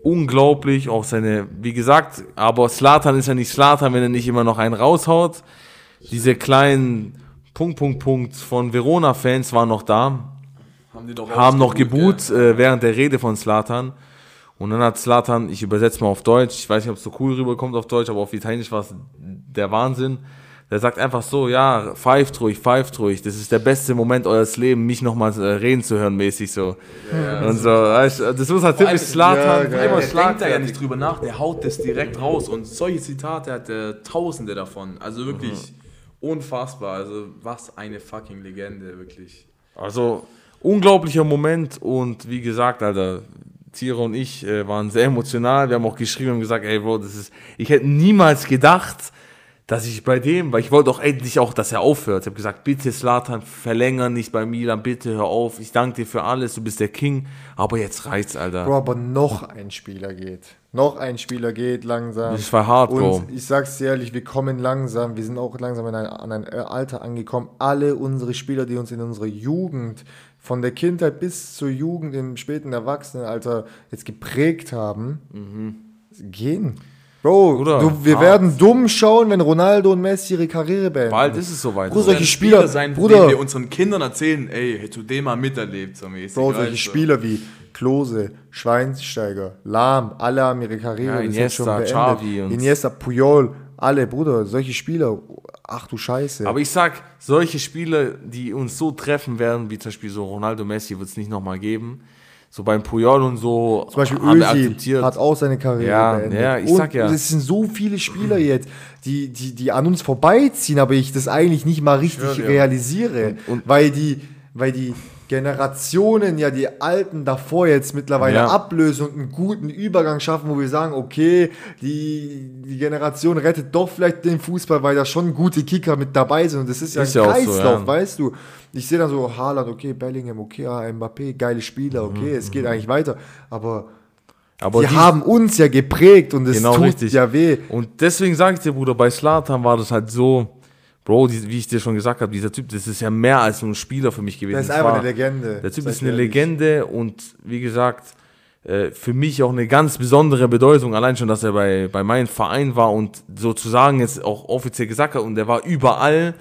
unglaublich. Auch seine, wie gesagt, aber Slatan ist ja nicht Slatan, wenn er nicht immer noch einen raushaut. Diese kleinen Punkt, Punkt, Punkt von Verona-Fans waren noch da, Haben die doch haben noch geboot äh, während der Rede von Slatan. Und dann hat Slatan, ich übersetze mal auf Deutsch, ich weiß nicht, ob es so cool rüberkommt auf Deutsch, aber auf Italienisch war es der Wahnsinn. Der sagt einfach so, ja, pfeift ruhig, pfeift ruhig, das ist der beste Moment eures Lebens, mich nochmal äh, reden zu hören, mäßig so. und so, das muss halt typisch Slatan, ja, immer denkt da ja nicht drüber nach, der haut das direkt raus. Und solche Zitate hat er tausende davon. Also wirklich unfassbar. Also was eine fucking Legende, wirklich. Also, unglaublicher Moment und wie gesagt, Alter, Tira und ich äh, waren sehr emotional. Wir haben auch geschrieben und gesagt, ey, Bro, das ist, ich hätte niemals gedacht, dass ich bei dem, weil ich wollte auch endlich auch, dass er aufhört. Ich habe gesagt, bitte Slatan, verlänger nicht bei Milan, bitte hör auf. Ich danke dir für alles, du bist der King. Aber jetzt reicht's, Alter. Bro, aber noch ein Spieler geht. Noch ein Spieler geht langsam. Das war hart, Bro. Und ich sag's dir ehrlich, wir kommen langsam, wir sind auch langsam in ein, an ein Alter angekommen. Alle unsere Spieler, die uns in unserer Jugend, von der Kindheit bis zur Jugend im späten Erwachsenenalter jetzt geprägt haben, gehen. Bro, Bruder, du, wir hart. werden dumm schauen, wenn Ronaldo und Messi ihre Karriere beenden. Bald ist es soweit. Bruder, solche werden Spieler, sein, Bruder. wir unseren Kindern erzählen, ey, hättest du den mal miterlebt, so mäßig. Bro, solche du? Spieler wie Klose, Schweinsteiger, Lahm, alle haben ihre Karriere Ja, Iniesta, jetzt schon beendet. Xavi und- Iniesta, Puyol, alle, Bruder, solche Spieler, ach du Scheiße. Aber ich sag, solche Spiele, die uns so treffen werden, wie zum Beispiel so Ronaldo Messi, wird es nicht nochmal geben. So beim Puyol und so Zum Beispiel haben akzeptiert. hat auch seine Karriere Ja, beendet. ja, ich und sag ja. es sind so viele Spieler jetzt, die, die, die an uns vorbeiziehen, aber ich das eigentlich nicht mal richtig dir. realisiere. Und- und- weil, die, weil die Generationen ja die Alten davor jetzt mittlerweile Ja. ablösen und einen guten Übergang schaffen, wo wir sagen, okay, die, die Generation rettet doch vielleicht den Fußball, weil da schon gute Kicker mit dabei sind. Und das ist ja Ist ein ja auch so, Kreislauf, ja. weißt du. Ich sehe dann so, Haaland, okay, Bellingham, okay, ah, Mbappé, geile Spieler, Mhm, okay, es geht eigentlich weiter. Aber Aber die, die- haben uns ja geprägt und es Genau, tut richtig. ja weh. Und deswegen sage ich dir, Bruder, bei Slatan war das halt so, Bro, die, wie ich dir schon gesagt habe, dieser Typ, das ist ja mehr als nur ein Spieler für mich gewesen. Der ist Das einfach eine Legende. Der Typ ist eine ehrlich. Legende und wie gesagt, äh, für mich auch eine ganz besondere Bedeutung, allein schon, dass er bei, bei meinem Verein war und sozusagen jetzt auch offiziell gesagt hat und der war überall,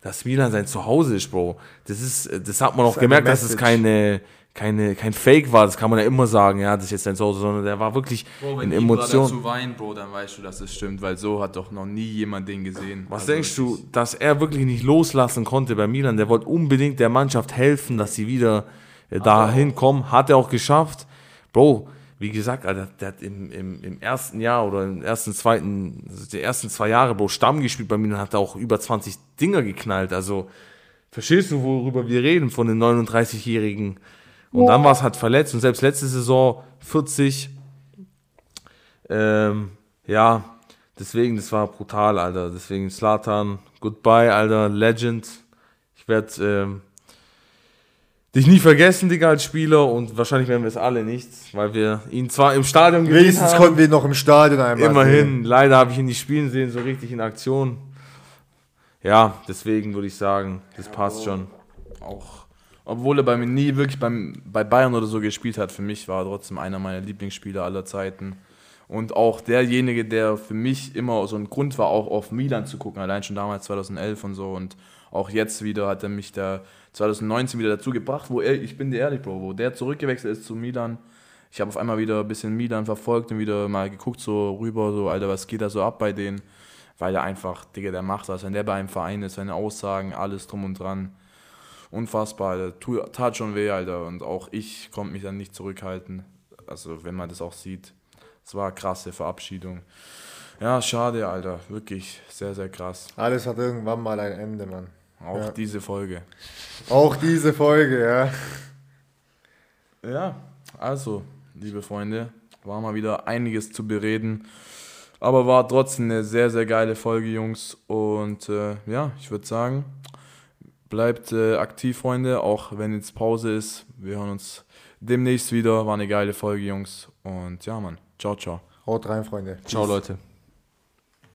dass Milan sein Zuhause ist, Bro. Das ist, das hat man auch ist eine gemerkt, dass es keine, keine, kein Fake war, das kann man ja immer sagen, ja, das ist jetzt sein Zuhause, sondern der war wirklich Bro, in wenn Ibra Emotionen. dazu weint, Bro, dann weißt du, dass es stimmt, weil so hat doch noch nie jemand den gesehen. Was Also denkst du, dass er wirklich nicht loslassen konnte bei Milan? Der wollte unbedingt der Mannschaft helfen, dass sie wieder äh, dahin kommen. Hat er auch geschafft. Bro, wie gesagt, Alter, der hat im, im, im ersten Jahr oder im ersten, zweiten, also die ersten zwei Jahre, Bro, Stamm gespielt bei Milan, hat er auch über 20 Dinger geknallt. Also, verstehst du, worüber wir reden von den 39-Jährigen? Und dann war es halt verletzt und selbst letzte Saison 40. Ähm, ja, deswegen, das war brutal, Alter. Deswegen Slatan, goodbye, Alter, Legend. Ich werde ähm, dich nie vergessen, Digga, als Spieler und wahrscheinlich werden wir es alle nicht, weil wir ihn zwar im Stadion gesehen Wenigstens haben. konnten wir ihn noch im Stadion einmal Immerhin, leider habe ich ihn nicht spielen sehen, so richtig in Aktion. Ja, deswegen würde ich sagen, das passt schon. Auch, obwohl er bei mir nie wirklich beim, bei Bayern oder so gespielt hat, für mich war er trotzdem einer meiner Lieblingsspieler aller Zeiten. Und auch derjenige, der für mich immer so ein Grund war, auch auf Milan zu gucken, allein schon damals 2011 und so. Und auch jetzt wieder hat er mich da 2019 wieder dazu gebracht, wo er, ich bin dir ehrlich, Bro, wo der zurückgewechselt ist zu Milan. Ich habe auf einmal wieder ein bisschen Milan verfolgt und wieder mal geguckt, so rüber, so, Alter, was geht da so ab bei denen? Weil er einfach, Digga, der macht das. Wenn der bei einem Verein ist, seine Aussagen, alles drum und dran. Unfassbar, Alter. Tat schon weh, Alter. Und auch ich konnte mich dann nicht zurückhalten. Also, wenn man das auch sieht. Es war eine krasse Verabschiedung. Ja, schade, Alter. Wirklich sehr, sehr krass. Alles hat irgendwann mal ein Ende, Mann. Auch Ja. diese Folge. Auch diese Folge, ja. Ja, also, liebe Freunde, war mal wieder einiges zu bereden. Aber war trotzdem eine sehr, sehr geile Folge, Jungs. Und äh, ja, ich würde sagen, Bleibt äh, aktiv, Freunde, auch wenn jetzt Pause ist. Wir hören uns demnächst wieder. War eine geile Folge, Jungs. Und ja, Mann. Ciao, ciao. Haut rein, Freunde. Ciao, Peace. Leute.